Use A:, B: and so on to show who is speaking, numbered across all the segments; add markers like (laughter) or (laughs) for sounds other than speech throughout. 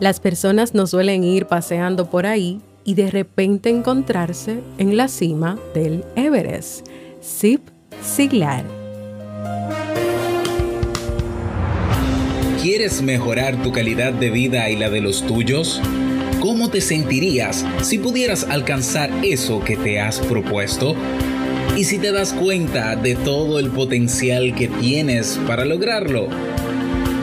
A: Las personas no suelen ir paseando por ahí y de repente encontrarse en la cima del Everest. Zip Ziglar.
B: ¿Quieres mejorar tu calidad de vida y la de los tuyos? ¿Cómo te sentirías si pudieras alcanzar eso que te has propuesto? ¿Y si te das cuenta de todo el potencial que tienes para lograrlo?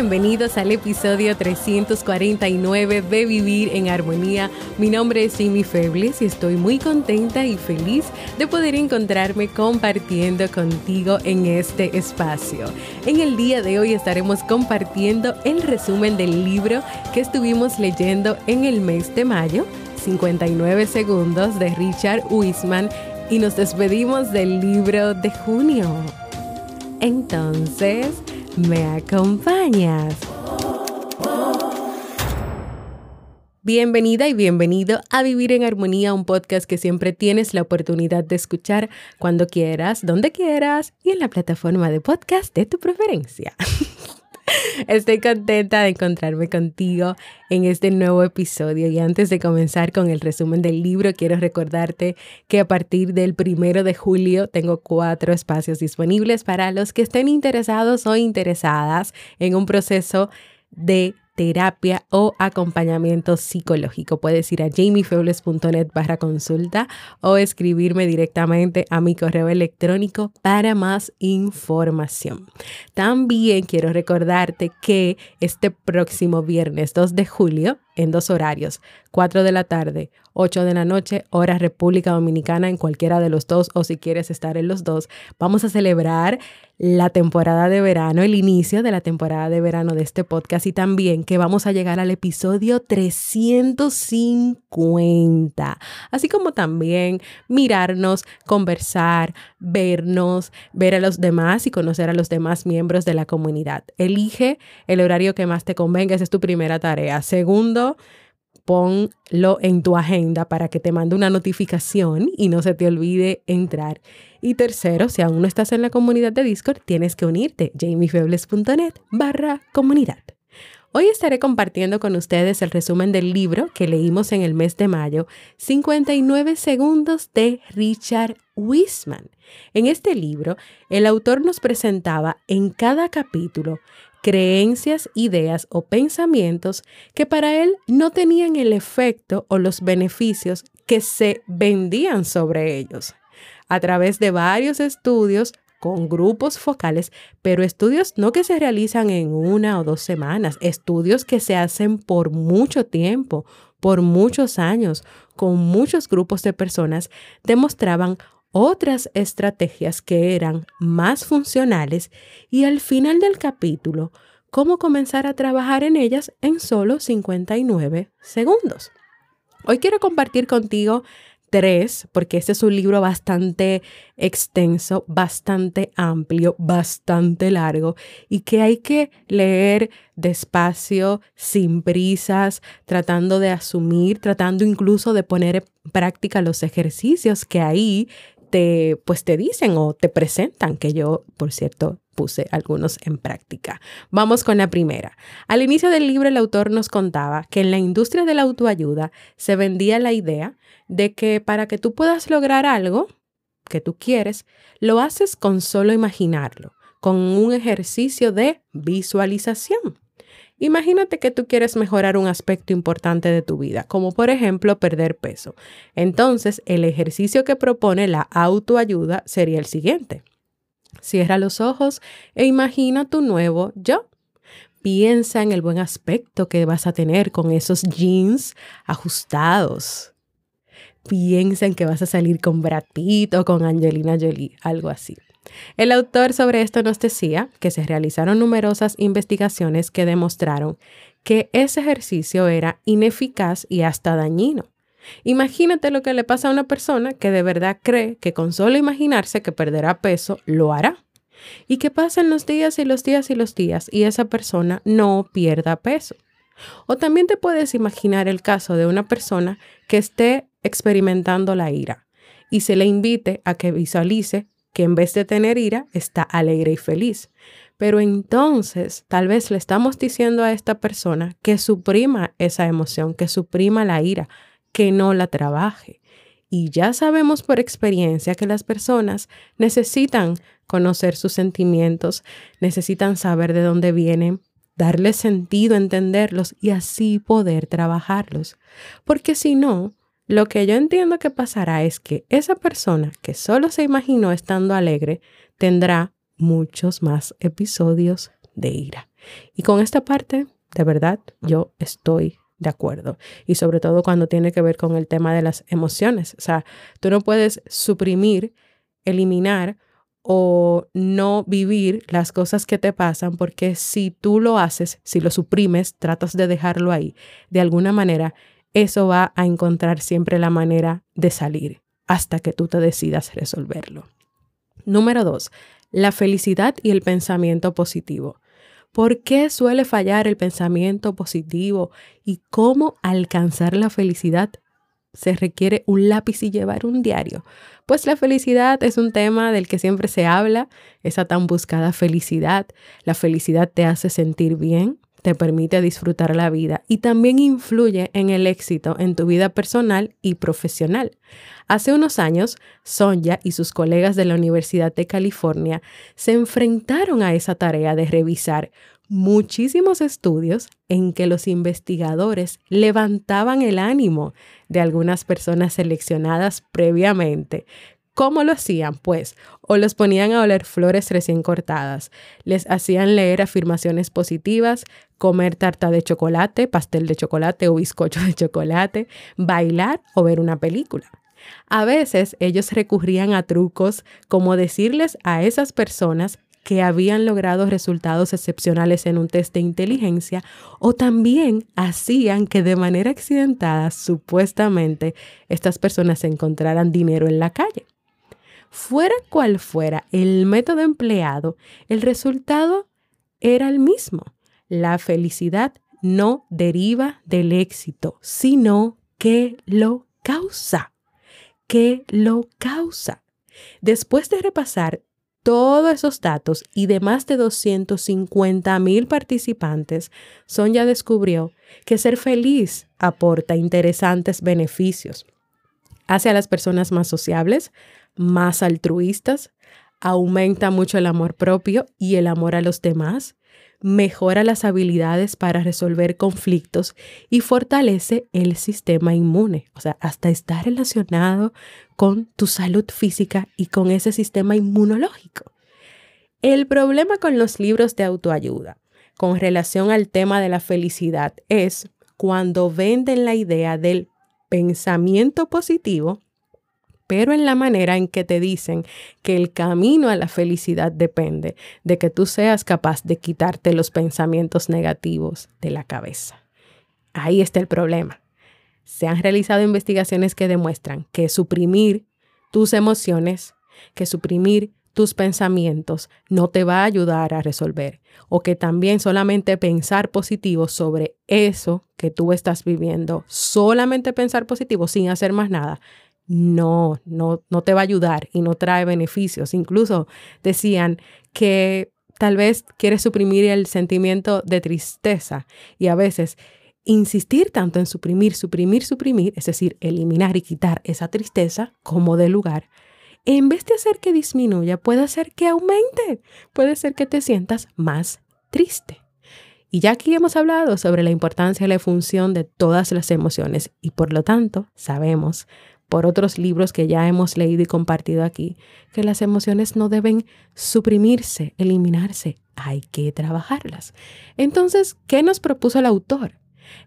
A: Bienvenidos al episodio 349 de Vivir en Armonía. Mi nombre es Jimmy Febles y estoy muy contenta y feliz de poder encontrarme compartiendo contigo en este espacio. En el día de hoy estaremos compartiendo el resumen del libro que estuvimos leyendo en el mes de mayo, 59 segundos de Richard Wiseman y nos despedimos del libro de junio. Entonces, ¿Me acompañas? Bienvenida y bienvenido a Vivir en Armonía, un podcast que siempre tienes la oportunidad de escuchar cuando quieras, donde quieras y en la plataforma de podcast de tu preferencia. (laughs) Estoy contenta de encontrarme contigo en este nuevo episodio. Y antes de comenzar con el resumen del libro, quiero recordarte que a partir del primero de julio tengo cuatro espacios disponibles para los que estén interesados o interesadas en un proceso de terapia o acompañamiento psicológico. Puedes ir a jamiefebles.net barra consulta o escribirme directamente a mi correo electrónico para más información. También quiero recordarte que este próximo viernes 2 de julio en dos horarios, 4 de la tarde, 8 de la noche, hora República Dominicana, en cualquiera de los dos o si quieres estar en los dos. Vamos a celebrar la temporada de verano, el inicio de la temporada de verano de este podcast y también que vamos a llegar al episodio 350, así como también mirarnos, conversar, vernos, ver a los demás y conocer a los demás miembros de la comunidad. Elige el horario que más te convenga, esa es tu primera tarea. Segundo, ponlo en tu agenda para que te mande una notificación y no se te olvide entrar. Y tercero, si aún no estás en la comunidad de Discord, tienes que unirte, jamiefebles.net barra comunidad. Hoy estaré compartiendo con ustedes el resumen del libro que leímos en el mes de mayo, 59 segundos de Richard Wiseman. En este libro, el autor nos presentaba en cada capítulo creencias, ideas o pensamientos que para él no tenían el efecto o los beneficios que se vendían sobre ellos. A través de varios estudios con grupos focales, pero estudios no que se realizan en una o dos semanas, estudios que se hacen por mucho tiempo, por muchos años, con muchos grupos de personas, demostraban otras estrategias que eran más funcionales y al final del capítulo, cómo comenzar a trabajar en ellas en solo 59 segundos. Hoy quiero compartir contigo tres, porque este es un libro bastante extenso, bastante amplio, bastante largo y que hay que leer despacio, sin prisas, tratando de asumir, tratando incluso de poner en práctica los ejercicios que ahí te, pues te dicen o te presentan, que yo, por cierto, puse algunos en práctica. Vamos con la primera. Al inicio del libro el autor nos contaba que en la industria de la autoayuda se vendía la idea de que para que tú puedas lograr algo que tú quieres, lo haces con solo imaginarlo, con un ejercicio de visualización. Imagínate que tú quieres mejorar un aspecto importante de tu vida, como por ejemplo perder peso. Entonces, el ejercicio que propone la autoayuda sería el siguiente. Cierra los ojos e imagina tu nuevo yo. Piensa en el buen aspecto que vas a tener con esos jeans ajustados. Piensa en que vas a salir con Brad Pitt o con Angelina Jolie, algo así. El autor sobre esto nos decía que se realizaron numerosas investigaciones que demostraron que ese ejercicio era ineficaz y hasta dañino. Imagínate lo que le pasa a una persona que de verdad cree que con solo imaginarse que perderá peso, lo hará. Y que pasen los días y los días y los días y esa persona no pierda peso. O también te puedes imaginar el caso de una persona que esté experimentando la ira y se le invite a que visualice que en vez de tener ira está alegre y feliz. Pero entonces tal vez le estamos diciendo a esta persona que suprima esa emoción, que suprima la ira, que no la trabaje. Y ya sabemos por experiencia que las personas necesitan conocer sus sentimientos, necesitan saber de dónde vienen, darle sentido, entenderlos y así poder trabajarlos. Porque si no, lo que yo entiendo que pasará es que esa persona que solo se imaginó estando alegre tendrá muchos más episodios de ira. Y con esta parte, de verdad, yo estoy de acuerdo. Y sobre todo cuando tiene que ver con el tema de las emociones. O sea, tú no puedes suprimir, eliminar o no vivir las cosas que te pasan porque si tú lo haces, si lo suprimes, tratas de dejarlo ahí, de alguna manera eso va a encontrar siempre la manera de salir hasta que tú te decidas resolverlo. Número dos, la felicidad y el pensamiento positivo. ¿Por qué suele fallar el pensamiento positivo y cómo alcanzar la felicidad? Se requiere un lápiz y llevar un diario. Pues la felicidad es un tema del que siempre se habla, esa tan buscada felicidad. La felicidad te hace sentir bien, te permite disfrutar la vida y también influye en el éxito en tu vida personal y profesional. Hace unos años, Sonja y sus colegas de la Universidad de California se enfrentaron a esa tarea de revisar muchísimos estudios en que los investigadores levantaban el ánimo de algunas personas seleccionadas previamente ¿Cómo lo hacían? Pues, o los ponían a oler flores recién cortadas, les hacían leer afirmaciones positivas, comer tarta de chocolate, pastel de chocolate o bizcocho de chocolate, bailar o ver una película. A veces ellos recurrían a trucos como decirles a esas personas que habían logrado resultados excepcionales en un test de inteligencia o también hacían que de manera accidentada supuestamente estas personas encontraran dinero en la calle. Fuera cual fuera el método empleado, el resultado era el mismo. La felicidad no deriva del éxito, sino que lo causa. Que lo causa. Después de repasar todos esos datos y de más de 250 mil participantes, Sonja descubrió que ser feliz aporta interesantes beneficios. Hace a las personas más sociables, más altruistas, aumenta mucho el amor propio y el amor a los demás, mejora las habilidades para resolver conflictos y fortalece el sistema inmune. O sea, hasta está relacionado con tu salud física y con ese sistema inmunológico. El problema con los libros de autoayuda con relación al tema de la felicidad es cuando venden la idea del pensamiento positivo pero en la manera en que te dicen que el camino a la felicidad depende de que tú seas capaz de quitarte los pensamientos negativos de la cabeza. Ahí está el problema. Se han realizado investigaciones que demuestran que suprimir tus emociones, que suprimir tus pensamientos no te va a ayudar a resolver o que también solamente pensar positivo sobre eso que tú estás viviendo, solamente pensar positivo sin hacer más nada, no, no, no te va a ayudar y no trae beneficios. Incluso decían que tal vez quieres suprimir el sentimiento de tristeza y a veces insistir tanto en suprimir, suprimir, suprimir, es decir, eliminar y quitar esa tristeza como de lugar, en vez de hacer que disminuya, puede hacer que aumente, puede ser que te sientas más triste. Y ya aquí hemos hablado sobre la importancia y la función de todas las emociones y por lo tanto sabemos por otros libros que ya hemos leído y compartido aquí, que las emociones no deben suprimirse, eliminarse, hay que trabajarlas. Entonces, ¿qué nos propuso el autor?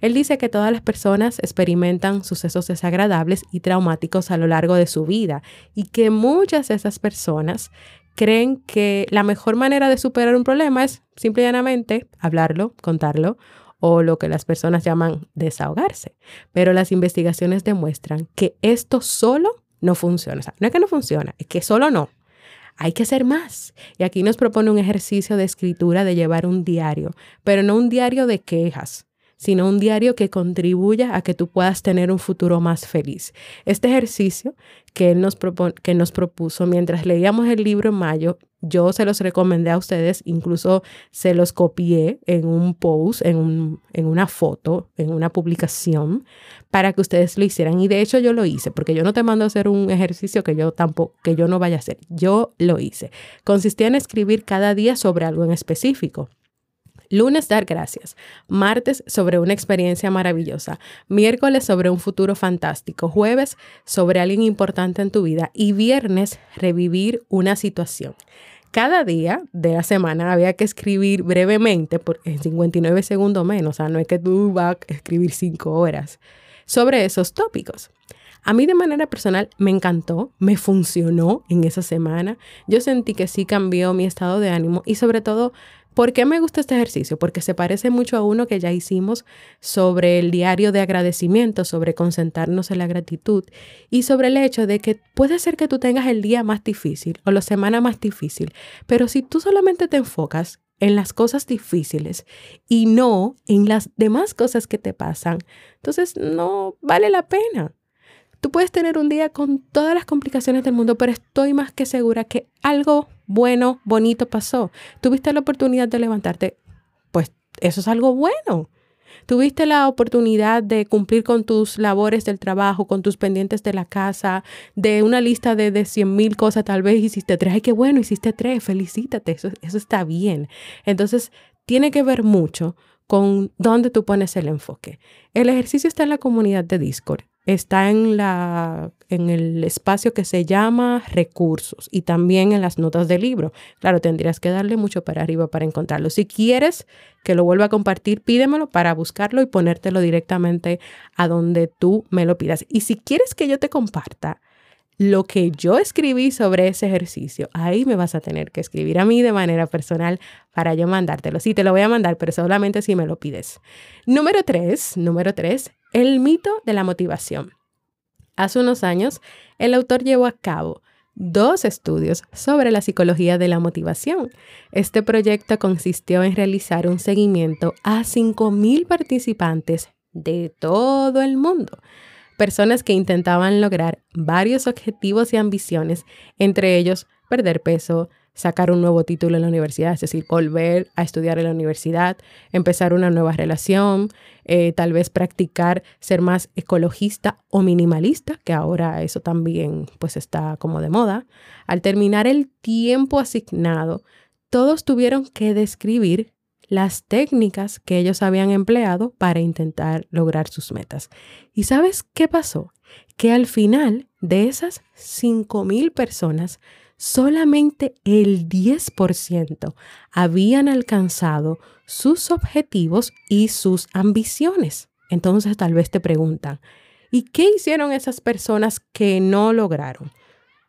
A: Él dice que todas las personas experimentan sucesos desagradables y traumáticos a lo largo de su vida y que muchas de esas personas creen que la mejor manera de superar un problema es simple y llanamente hablarlo, contarlo o lo que las personas llaman desahogarse. Pero las investigaciones demuestran que esto solo no funciona. O sea, no es que no funciona, es que solo no. Hay que hacer más. Y aquí nos propone un ejercicio de escritura de llevar un diario, pero no un diario de quejas, sino un diario que contribuya a que tú puedas tener un futuro más feliz. Este ejercicio que él nos, propuso mientras leíamos el libro en mayo, yo se los recomendé a ustedes, incluso se los copié en un post, en, un, en una foto, en una publicación, para que ustedes lo hicieran. Y de hecho yo lo hice, porque yo no te mando a hacer un ejercicio que yo tampoco, que yo no vaya a hacer. Yo lo hice. Consistía en escribir cada día sobre algo en específico. Lunes, dar gracias. Martes, sobre una experiencia maravillosa. Miércoles, sobre un futuro fantástico. Jueves, sobre alguien importante en tu vida. Y viernes, revivir una situación. Cada día de la semana había que escribir brevemente, por, en 59 segundos menos, o sea, no es que tú vas a escribir 5 horas, sobre esos tópicos. A mí de manera personal me encantó, me funcionó en esa semana. Yo sentí que sí cambió mi estado de ánimo y sobre todo ¿Por qué me gusta este ejercicio? Porque se parece mucho a uno que ya hicimos sobre el diario de agradecimiento, sobre concentrarnos en la gratitud y sobre el hecho de que puede ser que tú tengas el día más difícil o la semana más difícil, pero si tú solamente te enfocas en las cosas difíciles y no en las demás cosas que te pasan, entonces no vale la pena. Tú puedes tener un día con todas las complicaciones del mundo, pero estoy más que segura que algo bueno, bonito pasó. Tuviste la oportunidad de levantarte, pues eso es algo bueno. Tuviste la oportunidad de cumplir con tus labores del trabajo, con tus pendientes de la casa, de una lista de, de 100 mil cosas, tal vez hiciste tres. Ay, qué bueno, hiciste tres, felicítate, eso, eso está bien. Entonces, tiene que ver mucho con dónde tú pones el enfoque. El ejercicio está en la comunidad de Discord está en, la, en el espacio que se llama recursos y también en las notas del libro. Claro, tendrías que darle mucho para arriba para encontrarlo. Si quieres que lo vuelva a compartir, pídemelo para buscarlo y ponértelo directamente a donde tú me lo pidas. Y si quieres que yo te comparta lo que yo escribí sobre ese ejercicio, ahí me vas a tener que escribir a mí de manera personal para yo mandártelo. Sí, te lo voy a mandar, pero solamente si me lo pides. Número tres, número tres, el mito de la motivación. Hace unos años, el autor llevó a cabo dos estudios sobre la psicología de la motivación. Este proyecto consistió en realizar un seguimiento a 5.000 participantes de todo el mundo personas que intentaban lograr varios objetivos y ambiciones, entre ellos perder peso, sacar un nuevo título en la universidad, es decir, volver a estudiar en la universidad, empezar una nueva relación, eh, tal vez practicar ser más ecologista o minimalista, que ahora eso también pues está como de moda. Al terminar el tiempo asignado, todos tuvieron que describir las técnicas que ellos habían empleado para intentar lograr sus metas. ¿Y sabes qué pasó? Que al final de esas 5.000 personas, solamente el 10% habían alcanzado sus objetivos y sus ambiciones. Entonces tal vez te preguntan, ¿y qué hicieron esas personas que no lograron?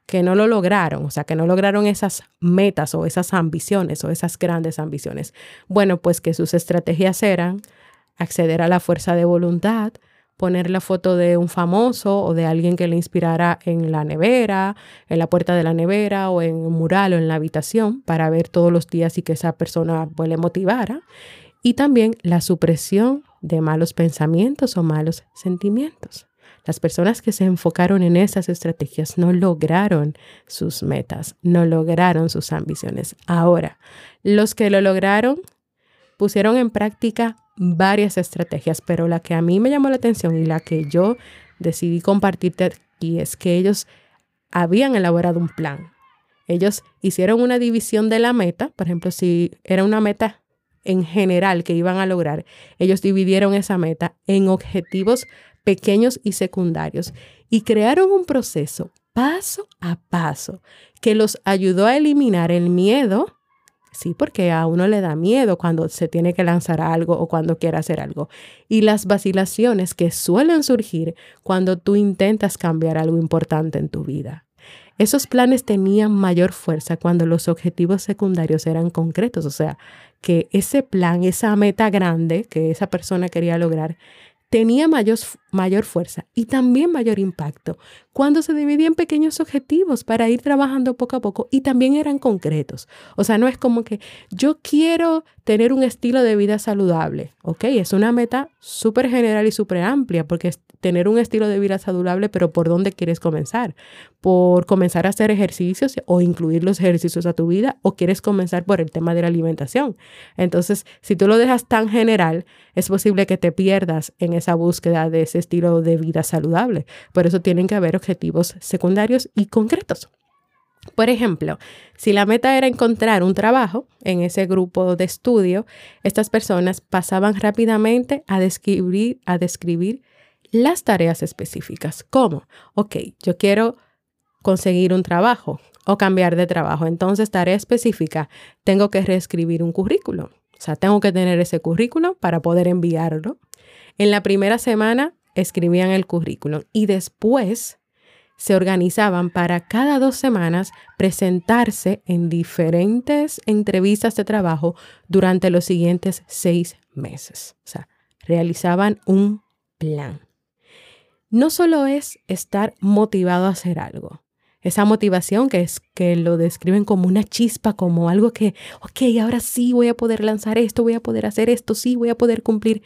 A: que no lo lograron, o sea, que no lograron esas metas o esas ambiciones o esas grandes ambiciones. Bueno, pues que sus estrategias eran acceder a la fuerza de voluntad, poner la foto de un famoso o de alguien que le inspirara en la nevera, en la puerta de la nevera o en un mural o en la habitación para ver todos los días y que esa persona pues, le motivara. Y también la supresión de malos pensamientos o malos sentimientos. Las personas que se enfocaron en esas estrategias no lograron sus metas, no lograron sus ambiciones. Ahora, los que lo lograron pusieron en práctica varias estrategias, pero la que a mí me llamó la atención y la que yo decidí compartirte aquí es que ellos habían elaborado un plan. Ellos hicieron una división de la meta, por ejemplo, si era una meta en general que iban a lograr, ellos dividieron esa meta en objetivos pequeños y secundarios y crearon un proceso paso a paso que los ayudó a eliminar el miedo Sí, porque a uno le da miedo cuando se tiene que lanzar algo o cuando quiere hacer algo. Y las vacilaciones que suelen surgir cuando tú intentas cambiar algo importante en tu vida. Esos planes tenían mayor fuerza cuando los objetivos secundarios eran concretos, o sea, que ese plan, esa meta grande que esa persona quería lograr, tenía mayor, mayor fuerza y también mayor impacto cuando se dividía en pequeños objetivos para ir trabajando poco a poco y también eran concretos. O sea, no es como que yo quiero tener un estilo de vida saludable, ¿ok? Es una meta súper general y súper amplia porque es tener un estilo de vida saludable, pero ¿por dónde quieres comenzar? ¿Por comenzar a hacer ejercicios o incluir los ejercicios a tu vida o quieres comenzar por el tema de la alimentación? Entonces, si tú lo dejas tan general, es posible que te pierdas en esa búsqueda de ese estilo de vida saludable. Por eso tienen que haber objetivos secundarios y concretos. Por ejemplo, si la meta era encontrar un trabajo en ese grupo de estudio, estas personas pasaban rápidamente a describir, a describir las tareas específicas. ¿Cómo? Ok, yo quiero conseguir un trabajo o cambiar de trabajo. Entonces, tarea específica, tengo que reescribir un currículo. O sea, tengo que tener ese currículo para poder enviarlo. En la primera semana escribían el currículum y después se organizaban para cada dos semanas presentarse en diferentes entrevistas de trabajo durante los siguientes seis meses. O sea, realizaban un plan. No solo es estar motivado a hacer algo, esa motivación que es que lo describen como una chispa, como algo que, ok, ahora sí voy a poder lanzar esto, voy a poder hacer esto, sí voy a poder cumplir.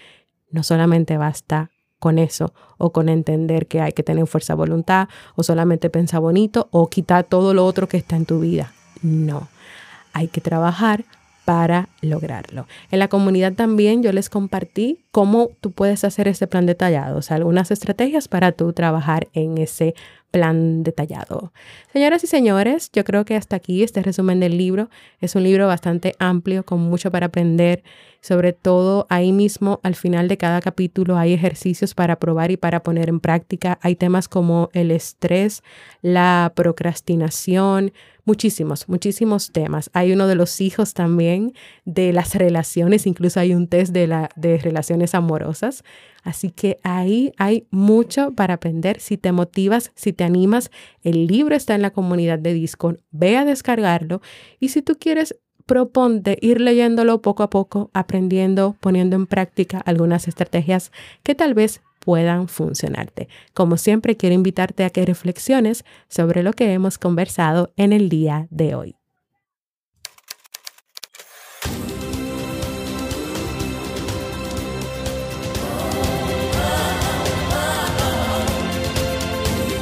A: No solamente basta con eso o con entender que hay que tener fuerza de voluntad o solamente pensar bonito o quitar todo lo otro que está en tu vida. No, hay que trabajar para lograrlo. En la comunidad también yo les compartí cómo tú puedes hacer ese plan detallado, o sea, algunas estrategias para tú trabajar en ese plan detallado. Señoras y señores, yo creo que hasta aquí este resumen del libro es un libro bastante amplio con mucho para aprender. Sobre todo ahí mismo al final de cada capítulo hay ejercicios para probar y para poner en práctica. Hay temas como el estrés, la procrastinación, muchísimos, muchísimos temas. Hay uno de los hijos también de las relaciones, incluso hay un test de, la, de relaciones amorosas. Así que ahí hay mucho para aprender. Si te motivas, si te animas, el libro está en la comunidad de Discord. Ve a descargarlo. Y si tú quieres, proponte ir leyéndolo poco a poco, aprendiendo, poniendo en práctica algunas estrategias que tal vez puedan funcionarte. Como siempre, quiero invitarte a que reflexiones sobre lo que hemos conversado en el día de hoy.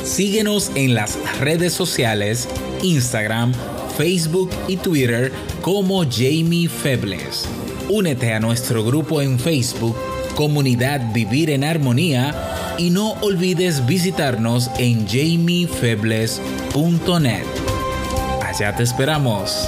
B: Síguenos en las redes sociales, Instagram, Facebook y Twitter como Jamie Febles. Únete a nuestro grupo en Facebook, Comunidad Vivir en Armonía, y no olvides visitarnos en jamiefebles.net. Allá te esperamos.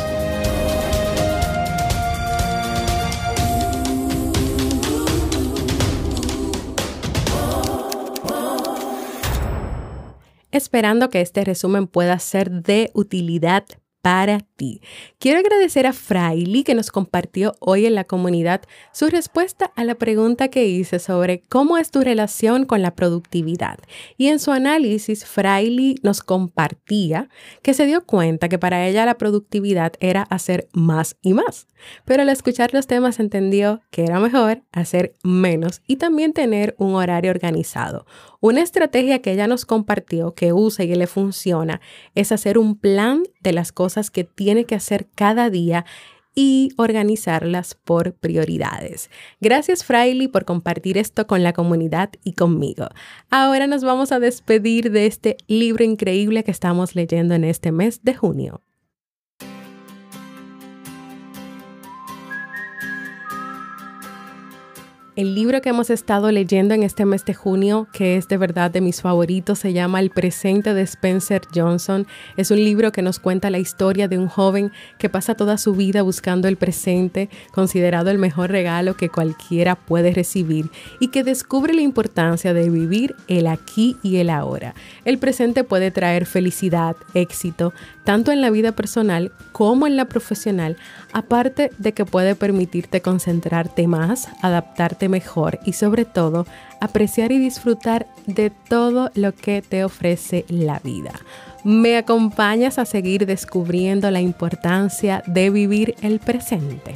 A: esperando que este resumen pueda ser de utilidad para ti. Quiero agradecer a Fraili que nos compartió hoy en la comunidad su respuesta a la pregunta que hice sobre cómo es tu relación con la productividad. Y en su análisis, Fraili nos compartía que se dio cuenta que para ella la productividad era hacer más y más. Pero al escuchar los temas entendió que era mejor hacer menos y también tener un horario organizado. Una estrategia que ella nos compartió que usa y que le funciona es hacer un plan de las cosas que tiene que hacer cada día y organizarlas por prioridades. Gracias Fraile por compartir esto con la comunidad y conmigo. Ahora nos vamos a despedir de este libro increíble que estamos leyendo en este mes de junio. El libro que hemos estado leyendo en este mes de junio, que es de verdad de mis favoritos, se llama El presente de Spencer Johnson. Es un libro que nos cuenta la historia de un joven que pasa toda su vida buscando el presente, considerado el mejor regalo que cualquiera puede recibir, y que descubre la importancia de vivir el aquí y el ahora. El presente puede traer felicidad, éxito, tanto en la vida personal como en la profesional, aparte de que puede permitirte concentrarte más, adaptarte mejor y sobre todo apreciar y disfrutar de todo lo que te ofrece la vida. Me acompañas a seguir descubriendo la importancia de vivir el presente.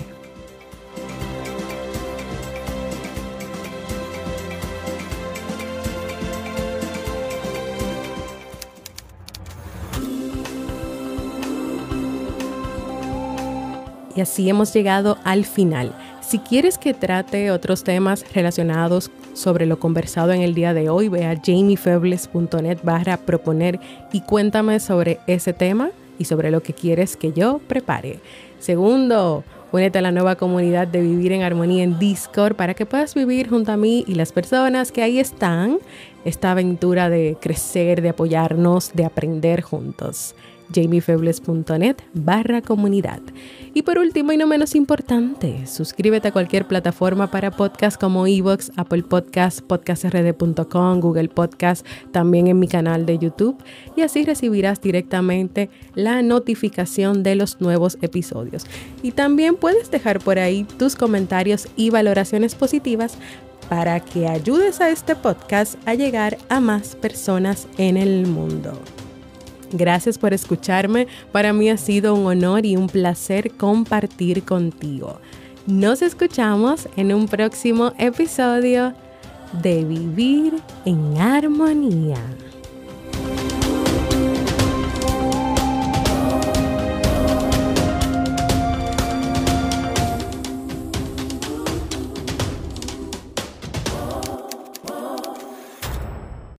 A: Y así hemos llegado al final. Si quieres que trate otros temas relacionados sobre lo conversado en el día de hoy, ve a jamiefebles.net barra proponer y cuéntame sobre ese tema y sobre lo que quieres que yo prepare. Segundo, únete a la nueva comunidad de Vivir en Armonía en Discord para que puedas vivir junto a mí y las personas que ahí están esta aventura de crecer, de apoyarnos, de aprender juntos jamiefebles.net barra comunidad. Y por último y no menos importante, suscríbete a cualquier plataforma para podcast como Evox, Apple Podcast, podcastrd.com, Google Podcast, también en mi canal de YouTube y así recibirás directamente la notificación de los nuevos episodios. Y también puedes dejar por ahí tus comentarios y valoraciones positivas para que ayudes a este podcast a llegar a más personas en el mundo. Gracias por escucharme. Para mí ha sido un honor y un placer compartir contigo. Nos escuchamos en un próximo episodio de Vivir en Armonía.